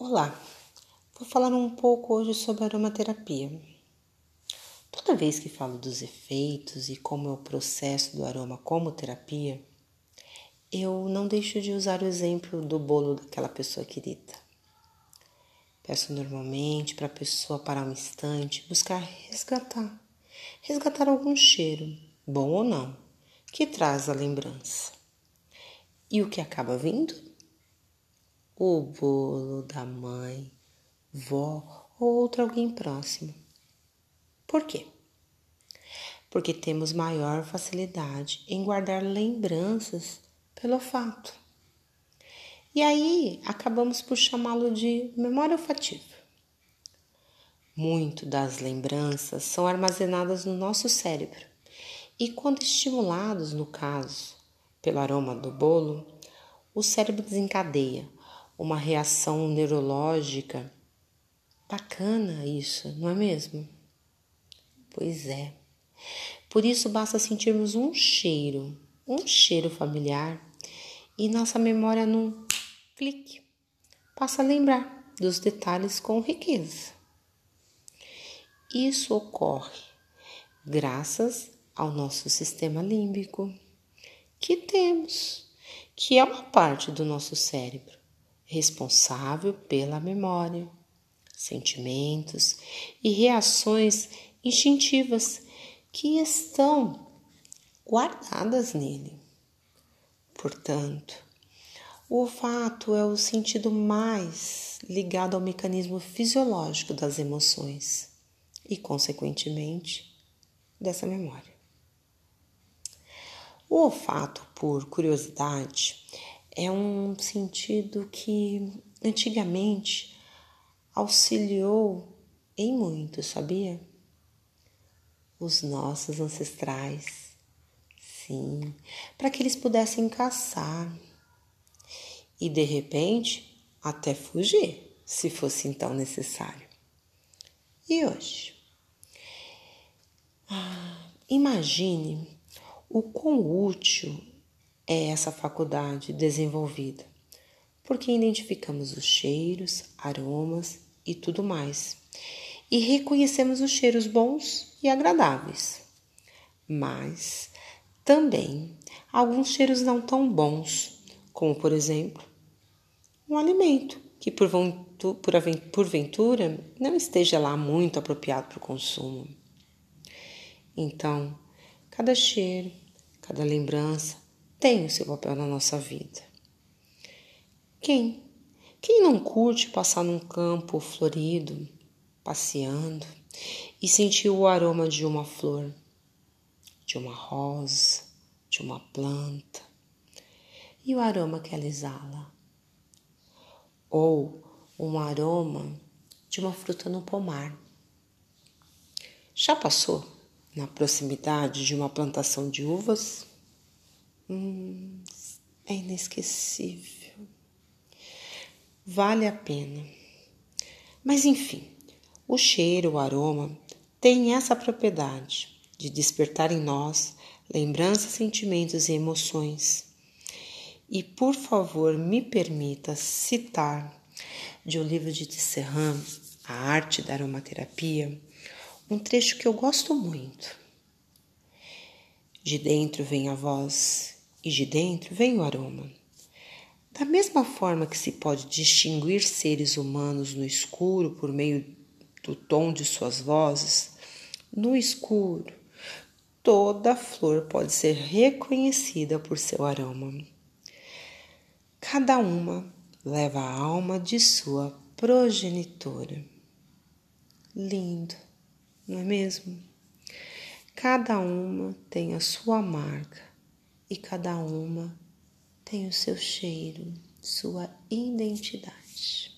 Olá, vou falar um pouco hoje sobre aromaterapia. Toda vez que falo dos efeitos e como é o processo do aroma como terapia, eu não deixo de usar o exemplo do bolo daquela pessoa querida. Peço normalmente para a pessoa parar um instante, buscar resgatar, resgatar algum cheiro, bom ou não, que traz a lembrança. E o que acaba vindo? O bolo da mãe, vó ou outro alguém próximo. Por quê? Porque temos maior facilidade em guardar lembranças pelo fato. E aí acabamos por chamá-lo de memória olfativa. Muito das lembranças são armazenadas no nosso cérebro e, quando estimulados, no caso, pelo aroma do bolo, o cérebro desencadeia uma reação neurológica. Bacana isso, não é mesmo? Pois é. Por isso basta sentirmos um cheiro, um cheiro familiar, e nossa memória num clique passa a lembrar dos detalhes com riqueza. Isso ocorre graças ao nosso sistema límbico que temos, que é uma parte do nosso cérebro responsável pela memória, sentimentos e reações instintivas que estão guardadas nele. Portanto, o olfato é o sentido mais ligado ao mecanismo fisiológico das emoções e, consequentemente, dessa memória. O olfato, por curiosidade, é um sentido que antigamente auxiliou em muito, sabia? Os nossos ancestrais, sim, para que eles pudessem caçar e de repente até fugir, se fosse então necessário. E hoje? Ah, imagine o quão útil é essa faculdade desenvolvida, porque identificamos os cheiros, aromas e tudo mais, e reconhecemos os cheiros bons e agradáveis. Mas também alguns cheiros não tão bons, como por exemplo, um alimento que por, porventura não esteja lá muito apropriado para o consumo. Então, cada cheiro, cada lembrança, tem o seu papel na nossa vida. Quem? Quem não curte passar num campo florido, passeando e sentir o aroma de uma flor, de uma rosa, de uma planta e o aroma que ela exala? Ou um aroma de uma fruta no pomar. Já passou na proximidade de uma plantação de uvas? Hum, é inesquecível. Vale a pena. Mas enfim, o cheiro, o aroma, tem essa propriedade de despertar em nós lembranças, sentimentos e emoções. E por favor, me permita citar de um livro de Tisserand, A Arte da Aromaterapia, um trecho que eu gosto muito. De dentro vem a voz e de dentro vem o aroma. Da mesma forma que se pode distinguir seres humanos no escuro por meio do tom de suas vozes, no escuro, toda flor pode ser reconhecida por seu aroma. Cada uma leva a alma de sua progenitora. Lindo, não é mesmo? Cada uma tem a sua marca e cada uma tem o seu cheiro, sua identidade.